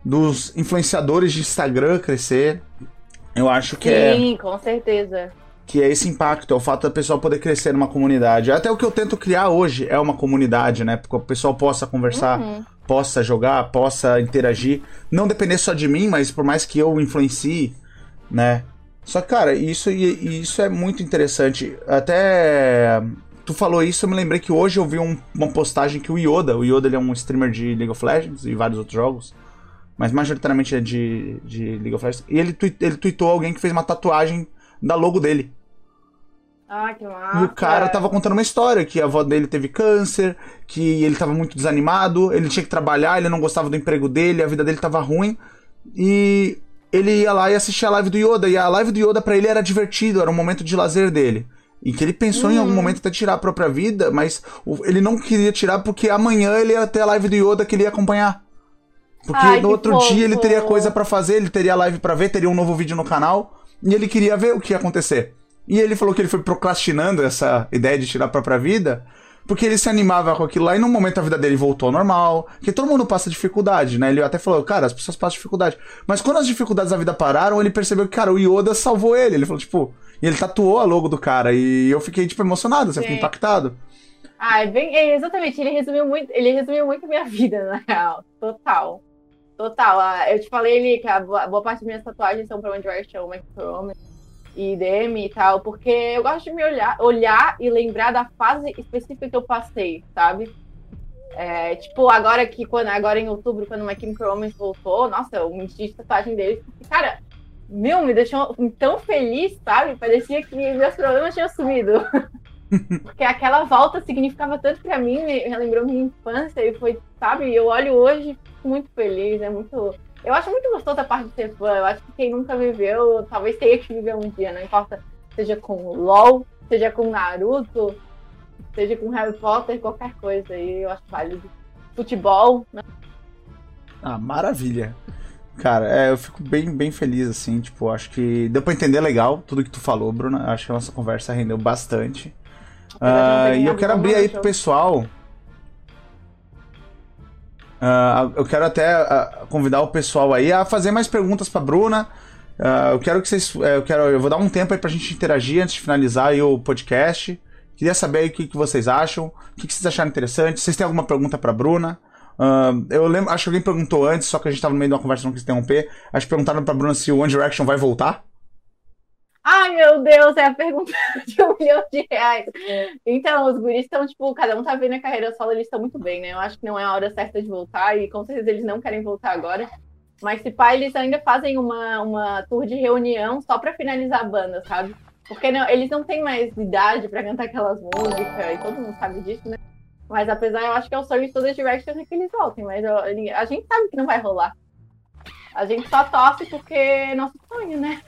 dos influenciadores de Instagram crescer. Eu acho que Sim, é. Sim, com certeza que é esse impacto, é o fato da pessoa poder crescer numa comunidade. Até o que eu tento criar hoje é uma comunidade, né? Porque o pessoal possa conversar, uhum. possa jogar, possa interagir. Não depender só de mim, mas por mais que eu influencie, né? Só que, cara, isso, isso é muito interessante. Até tu falou isso, eu me lembrei que hoje eu vi um, uma postagem que o Yoda, o Yoda ele é um streamer de League of Legends e vários outros jogos, mas majoritariamente é de, de League of Legends. E ele, ele tweetou alguém que fez uma tatuagem da logo dele. Ah, que massa. E o cara tava contando uma história, que a avó dele teve câncer, que ele tava muito desanimado, ele tinha que trabalhar, ele não gostava do emprego dele, a vida dele tava ruim. E ele ia lá e assistia a live do Yoda, e a live do Yoda para ele era divertido, era um momento de lazer dele. E que ele pensou em algum uhum. momento até tirar a própria vida, mas ele não queria tirar porque amanhã ele ia ter a live do Yoda que ele ia acompanhar. Porque Ai, no outro dia ele teria coisa para fazer, ele teria live para ver, teria um novo vídeo no canal, e ele queria ver o que ia acontecer. E ele falou que ele foi procrastinando essa ideia de tirar a própria vida, porque ele se animava com aquilo lá e no momento a vida dele voltou ao normal. Porque todo mundo passa dificuldade, né? Ele até falou, cara, as pessoas passam dificuldade. Mas quando as dificuldades da vida pararam, ele percebeu que, cara, o Yoda salvou ele. Ele falou, tipo, e ele tatuou a logo do cara. E eu fiquei, tipo, emocionado, assim, fiquei impactado. Ah, é bem, é, exatamente, ele resumiu muito, ele resumiu muito minha vida, na real. Total. Total. Ah, eu te falei ali que a boa, parte das minhas tatuagens são pra One Direction, Micro e DM e tal, porque eu gosto de me olhar, olhar e lembrar da fase específica que eu passei, sabe? É, tipo, agora que quando agora em outubro, quando o My Chemical Romance voltou, nossa, eu me de tatuagem deles, cara, meu, me deixou tão feliz, sabe? Parecia que meus problemas tinham sumido. Porque aquela volta significava tanto para mim, me lembrou minha infância e foi, sabe? Eu olho hoje muito feliz, é muito eu acho muito gostoso a parte de ser fã. Eu acho que quem nunca viveu, talvez tenha que viver um dia, não importa, seja com LOL, seja com Naruto, Seja com Harry Potter, qualquer coisa. E eu acho válido. Futebol, né? Ah, maravilha. Cara, é, eu fico bem, bem feliz, assim, tipo, acho que deu pra entender legal tudo que tu falou, Bruna. Acho que a nossa conversa rendeu bastante. Uh, e eu quero abrir aí pro pessoal. Uh, eu quero até uh, convidar o pessoal aí a fazer mais perguntas pra Bruna. eu quero que vocês. Eu, quero, eu vou dar um tempo aí pra gente interagir antes de finalizar o podcast. Queria saber o que, que vocês acham, o que, que vocês acharam interessante. Vocês têm alguma pergunta pra Bruna? Uh, eu lembro, acho que alguém perguntou antes, só que a gente tava no meio de uma conversa, não quis interromper. Acho que perguntaram pra Bruna se o One Direction vai voltar. Ai, meu Deus, é a pergunta de um milhão de reais. Então, os guris estão, tipo, cada um tá vendo a carreira solo, eles estão muito bem, né? Eu acho que não é a hora certa de voltar e com certeza eles não querem voltar agora. Mas se pá, eles ainda fazem uma, uma tour de reunião só pra finalizar a banda, sabe? Porque não, eles não têm mais idade pra cantar aquelas músicas e todo mundo sabe disso, né? Mas apesar, eu acho que é o sonho de todas as Directions é que eles voltem, mas eu, a gente sabe que não vai rolar. A gente só torce porque é nosso sonho, né?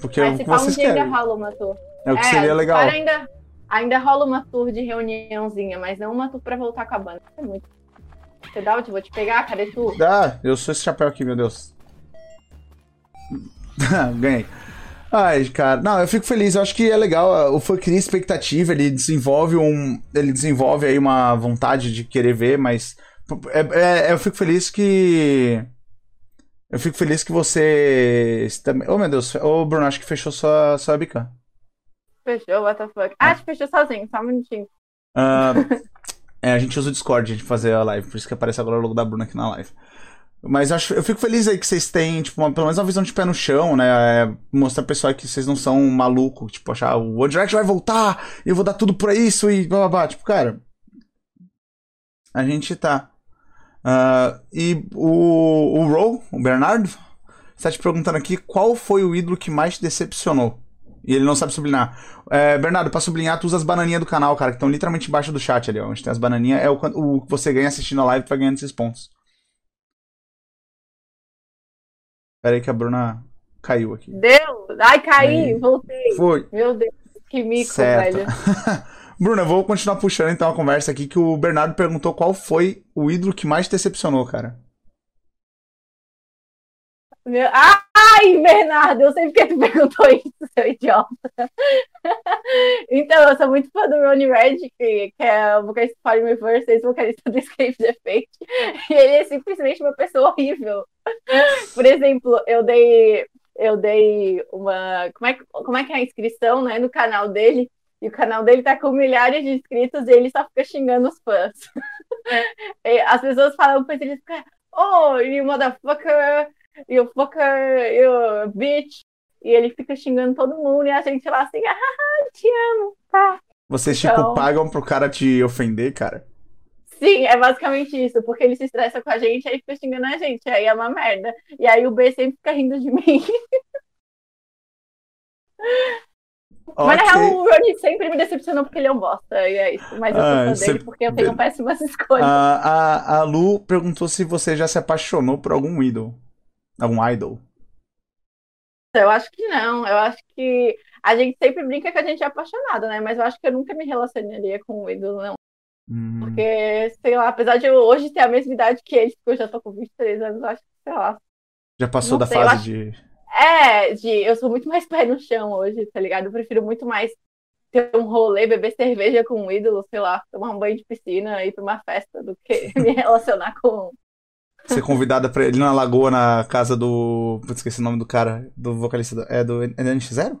Porque é que vocês um ainda rola uma tour. É o que é, seria legal. Ainda, ainda rola uma tour de reuniãozinha, mas não uma tour pra voltar com a banda. É muito. Você dá onde? Vou te pegar? Cadê tu? Dá, eu sou esse chapéu aqui, meu Deus. Ganhei. Ai, cara, não, eu fico feliz. Eu acho que é legal. O fã cria expectativa, ele desenvolve um. Ele desenvolve aí uma vontade de querer ver, mas. É, é, eu fico feliz que. Eu fico feliz que você. Oh, meu Deus. Ô, oh, Bruno, acho que fechou sua, sua webcam. Fechou, what the fuck. Ah, acho que fechou sozinho, só um minutinho. Uh, é, a gente usa o Discord de fazer a live, por isso que aparece agora o logo da Bruna aqui na live. Mas eu, acho, eu fico feliz aí que vocês têm, tipo, uma, pelo menos uma visão de pé no chão, né? É, mostrar pro pessoal que vocês não são um maluco, tipo, achar o One Direct vai voltar, eu vou dar tudo pra isso e blá blá blá. Tipo, cara. A gente tá. Uh, e o, o Roll, o Bernardo, está te perguntando aqui qual foi o ídolo que mais te decepcionou. E ele não sabe sublinhar. É, Bernardo, pra sublinhar, tu usa as bananinhas do canal, cara, que estão literalmente embaixo do chat ali, ó, onde tem as bananinhas. É o, o que você ganha assistindo a live, tu vai ganhando esses pontos. Pera aí que a Bruna caiu aqui. Deu! Ai, caí! Aí. Voltei! Foi! Meu Deus, que mico, certo. velho. Bruna, vou continuar puxando então a conversa aqui que o Bernardo perguntou qual foi o ídolo que mais te decepcionou, cara. Meu... Ai, Bernardo, eu sei porque tu perguntou isso, seu idiota. então, eu sou muito fã do Ronnie Red, que, que é o vocalista do Follow Me First, ex-vocalista do Escape the Fate. E ele é simplesmente uma pessoa horrível. Por exemplo, eu dei eu dei uma. Como é, como é que é a inscrição né, no canal dele? E o canal dele tá com milhares de inscritos e ele só fica xingando os fãs. as pessoas falam pra ele, oh, you motherfucker, you fucker, you bitch. E ele fica xingando todo mundo e a gente lá assim, ah, te amo, tá? Vocês, tipo, então... tipo, pagam pro cara te ofender, cara? Sim, é basicamente isso, porque ele se estressa com a gente, aí fica xingando a gente, aí é uma merda. E aí o B sempre fica rindo de mim. Mas na real, o Ronnie sempre me decepcionou porque ele é um bosta, e é isso. Mas eu ah, sou fã dele porque eu tenho péssimas escolhas. A, a, a Lu perguntou se você já se apaixonou por algum ídolo. Algum idol. Eu acho que não. Eu acho que a gente sempre brinca que a gente é apaixonado, né? Mas eu acho que eu nunca me relacionaria com um ídolo, não. Hum. Porque, sei lá, apesar de eu hoje ter a mesma idade que eles, porque eu já tô com 23 anos, acho que, sei lá. Já passou da sei, fase acho... de. É, de. Eu sou muito mais pé no chão hoje, tá ligado? Eu prefiro muito mais ter um rolê, beber cerveja com um ídolo, sei lá, tomar um banho de piscina, ir pra uma festa, do que me relacionar com. Ser convidada pra ele na lagoa na casa do. Putz, esqueci o nome do cara, do vocalista. Do... É do NX0?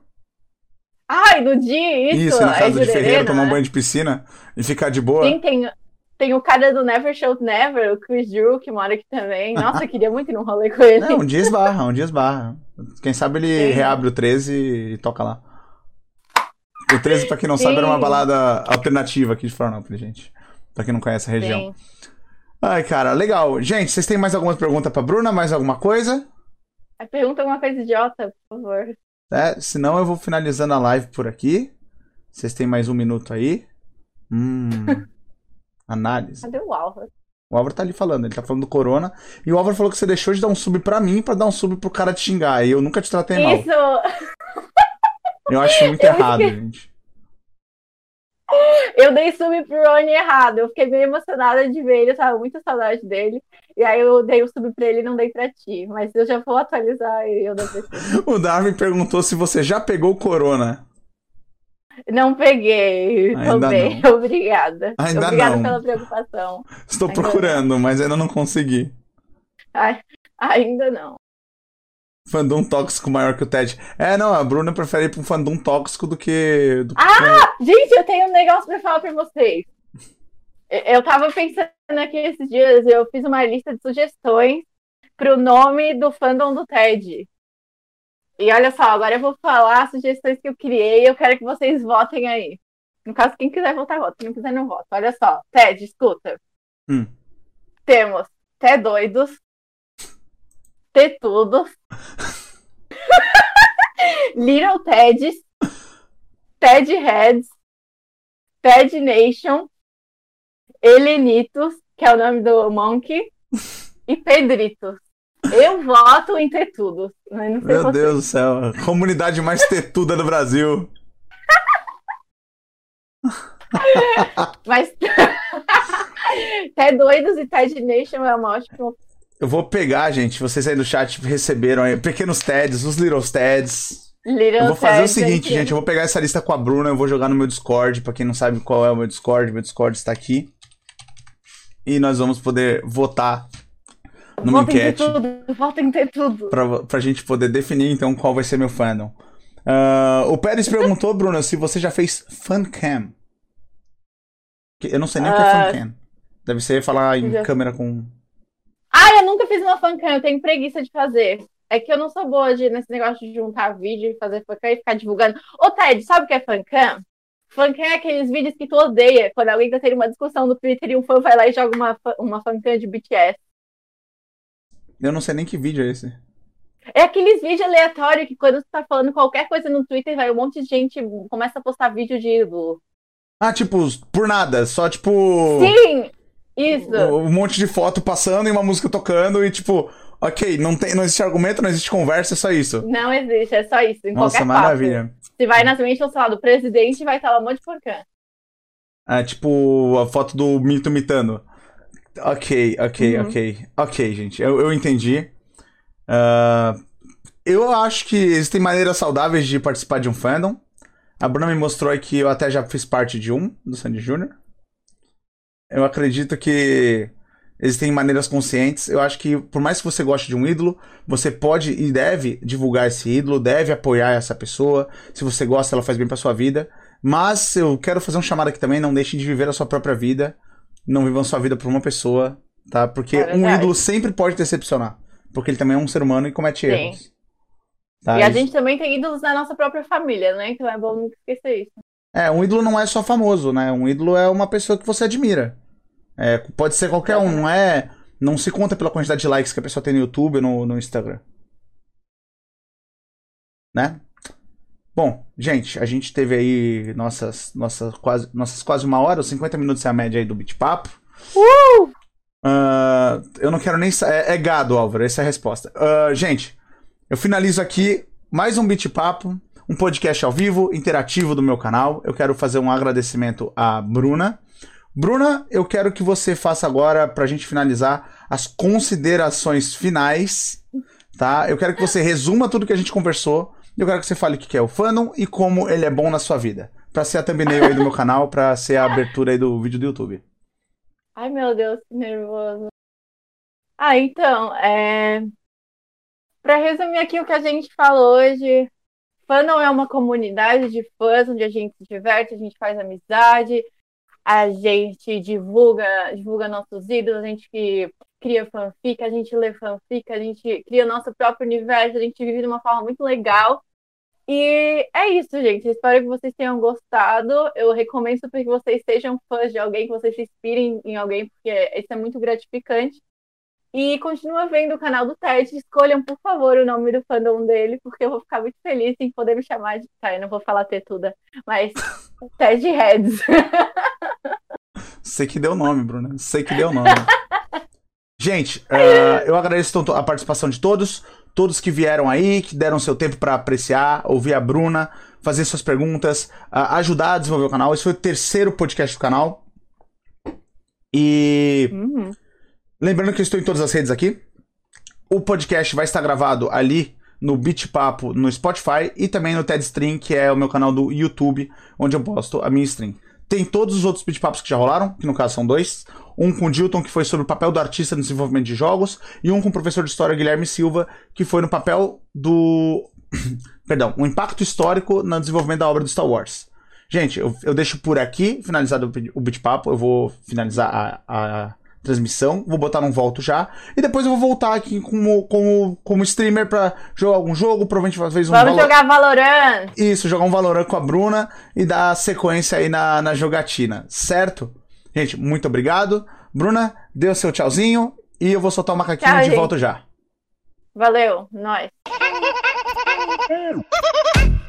Ai, do dia, isso. Isso, na casa é de Ferreira, tomar um banho de piscina e ficar de boa. Sim, tem, tem o cara do Never Shout Never, o Chris Drew, que mora aqui também. Nossa, eu queria muito ir num rolê com ele. Não, um dia esbarra, um dia esbarra. Quem sabe ele Sim. reabre o 13 e toca lá. O 13, pra quem não Sim. sabe, era uma balada alternativa aqui de Florianópolis, gente. Pra quem não conhece a região. Sim. Ai, cara, legal. Gente, vocês têm mais alguma pergunta pra Bruna? Mais alguma coisa? Pergunta alguma coisa idiota, por favor. É, senão eu vou finalizando a live por aqui. Vocês têm mais um minuto aí. Hum. Análise. Cadê o Álvaro? O Álvaro tá ali falando, ele tá falando do Corona. E o Álvaro falou que você deixou de dar um sub pra mim pra dar um sub pro cara te xingar. E eu nunca te tratei mal. Isso! Eu acho muito eu errado, gente. Eu dei sub pro Rony errado. Eu fiquei meio emocionada de ver ele, eu tava muito saudade dele. E aí eu dei o sub pra ele e não dei pra ti. Mas eu já vou atualizar e eu dou pra ti. O Darwin perguntou se você já pegou corona. Não peguei. Ainda bem. não. Obrigada. Ainda Obrigada não. pela preocupação. Estou Ainda procurando, mas ainda não consegui. Ai, ainda não. Fandom tóxico maior que o Ted. É, não, a Bruna prefere ir pra um fandom tóxico do que. Do que Ah! Gente, eu tenho um negócio pra falar pra vocês. Eu- Eu tava pensando aqui esses dias, eu fiz uma lista de sugestões pro nome do fandom do TED. E olha só, agora eu vou falar as sugestões que eu criei e eu quero que vocês votem aí. No caso, quem quiser votar, vota. Quem não quiser, não vota. Olha só, TED, escuta. Hum. Temos Té Doidos, Tetudos, Little Teds, Ted Heads, Ted Nation, Helenitos, que é o nome do Monkey, e Pedritos. Eu voto em Não sei Meu vocês. Deus do céu. Comunidade mais tetuda do Brasil. Mas Ted Doidos e Ted Nation é uma ótima. Eu vou pegar, gente. Vocês aí do chat receberam aí pequenos TEDs, os Little TEDs. Little Eu vou fazer o seguinte, aqui. gente. Eu vou pegar essa lista com a Bruna, eu vou jogar no meu Discord. Pra quem não sabe qual é o meu Discord, meu Discord está aqui. E nós vamos poder votar numa Votem enquete tudo, votem em ter tudo. pra, pra gente poder definir então qual vai ser meu fandom. Ah, o Pérez perguntou, Bruna, se você já fez fancam. Eu não sei nem o que é Ah. fancam. Deve ser falar em Já. câmera com. Ah, eu nunca fiz uma fancam, eu tenho preguiça de fazer. É que eu não sou boa de, nesse negócio de juntar vídeo e fazer fancam e ficar divulgando. Ô, Ted, sabe o que é fancam? Fancam é aqueles vídeos que tu odeia, quando alguém tá tendo uma discussão no Twitter e um fã vai lá e joga uma, uma fancam de BTS. Eu não sei nem que vídeo é esse. É aqueles vídeos aleatórios que quando tu tá falando qualquer coisa no Twitter, vai um monte de gente começa a postar vídeo de. Ah, tipo, por nada, só tipo. Sim! Isso! Um monte de foto passando e uma música tocando e tipo, ok, não, tem, não existe argumento, não existe conversa, é só isso. Não existe, é só isso. Em Nossa, qualquer maravilha. Se vai nas mentions, sei lá, do presidente, vai estar lá um monte de fancam. É tipo a foto do mito mitando. Ok, ok, Uhum. ok. Ok, gente, eu, eu entendi. Ah, eu acho que existem maneiras saudáveis de participar de um fandom. A Bruna me mostrou que eu até já fiz parte de um, do Sandy Jr. Eu acredito que existem maneiras conscientes. Eu acho que, por mais que você goste de um ídolo, você pode e deve divulgar esse ídolo, deve apoiar essa pessoa. Se você gosta, ela faz bem pra sua vida. Mas eu quero fazer um chamado aqui também, não deixem de viver a sua própria vida. Não vivam sua vida por uma pessoa, tá? Porque É um ídolo sempre pode decepcionar. Porque ele também é um ser humano e comete Sim. erros. Tá? E a gente também tem ídolos na nossa própria família, né? Então é bom nunca esquecer isso. É, um ídolo não é só famoso, né? Um ídolo é uma pessoa que você admira. É, pode ser qualquer um, não é. Não se conta pela quantidade de likes que a pessoa tem no YouTube ou no, no Instagram. Né? Bom, gente, a gente teve aí nossas, nossas, quase, nossas quase uma hora, os 50 minutos é a média aí do Beat Papo. Ah, eu não quero nem. É, é gado, Álvaro, essa é a resposta. Ah, gente, eu finalizo aqui mais um Beat Papo, um podcast ao vivo, interativo do meu canal. Eu quero fazer um agradecimento à Bruna. Bruna, eu quero que você faça agora, pra gente finalizar, as considerações finais, tá? Eu quero que você resuma tudo que a gente conversou. Eu quero que você fale o que é o fandom e como ele é bom na sua vida. Pra ser a thumbnail aí do meu canal, pra ser a abertura aí do vídeo do YouTube. Ai, meu Deus, que nervoso. Ah, então, é... Pra resumir aqui o que a gente falou hoje, fandom é uma comunidade de fãs onde a gente se diverte, a gente faz amizade, a gente divulga, divulga nossos ídolos, a gente cria fanfic, a gente lê fanfic, a gente cria nosso próprio universo, a gente vive de uma forma muito legal. E é isso, gente. Espero que vocês tenham gostado. Eu recomendo super que vocês sejam fãs de alguém, que vocês se inspirem em alguém, porque isso é muito gratificante. E continua vendo o canal do Ted. Escolham, por favor, o nome do fandom dele, porque eu vou ficar muito feliz em poder me chamar de. Tá, eu não vou falar Tetuda, mas Ted Heads. Sei que deu nome, Bruna. Sei que deu nome. Gente, eh, eu agradeço a participação de todos. Todos que vieram aí, que deram seu tempo para apreciar, ouvir a Bruna, fazer suas perguntas, ajudar a desenvolver o canal. Esse foi o terceiro podcast do canal. E. Uhum. Lembrando que eu estou em todas as redes aqui. O podcast vai estar gravado ali no Beat Papo no Spotify e também no TED Stream, que é o meu canal do YouTube, onde eu posto a minha stream. Tem todos os outros Beat Papos que já rolaram, que no caso são dois. Um com o Dilton, que foi sobre o papel do artista no desenvolvimento de jogos, e um com o professor de história Guilherme Silva, que foi no papel do. Perdão, o impacto histórico no desenvolvimento da obra do Star Wars. Gente, eu, eu deixo por aqui finalizado o Beat Papo, eu vou finalizar a, a transmissão, vou botar num volto já, e depois eu vou voltar aqui como, como, como streamer pra jogar algum jogo, provavelmente talvez um Vamos Valor... jogar Valorant! Isso, jogar um Valorant com a Bruna e dar sequência aí na, na jogatina, certo? Gente, muito obrigado. Bruna, dê o seu tchauzinho e eu vou soltar o macaquinho Tchau, de gente. volta já. Valeu, nós.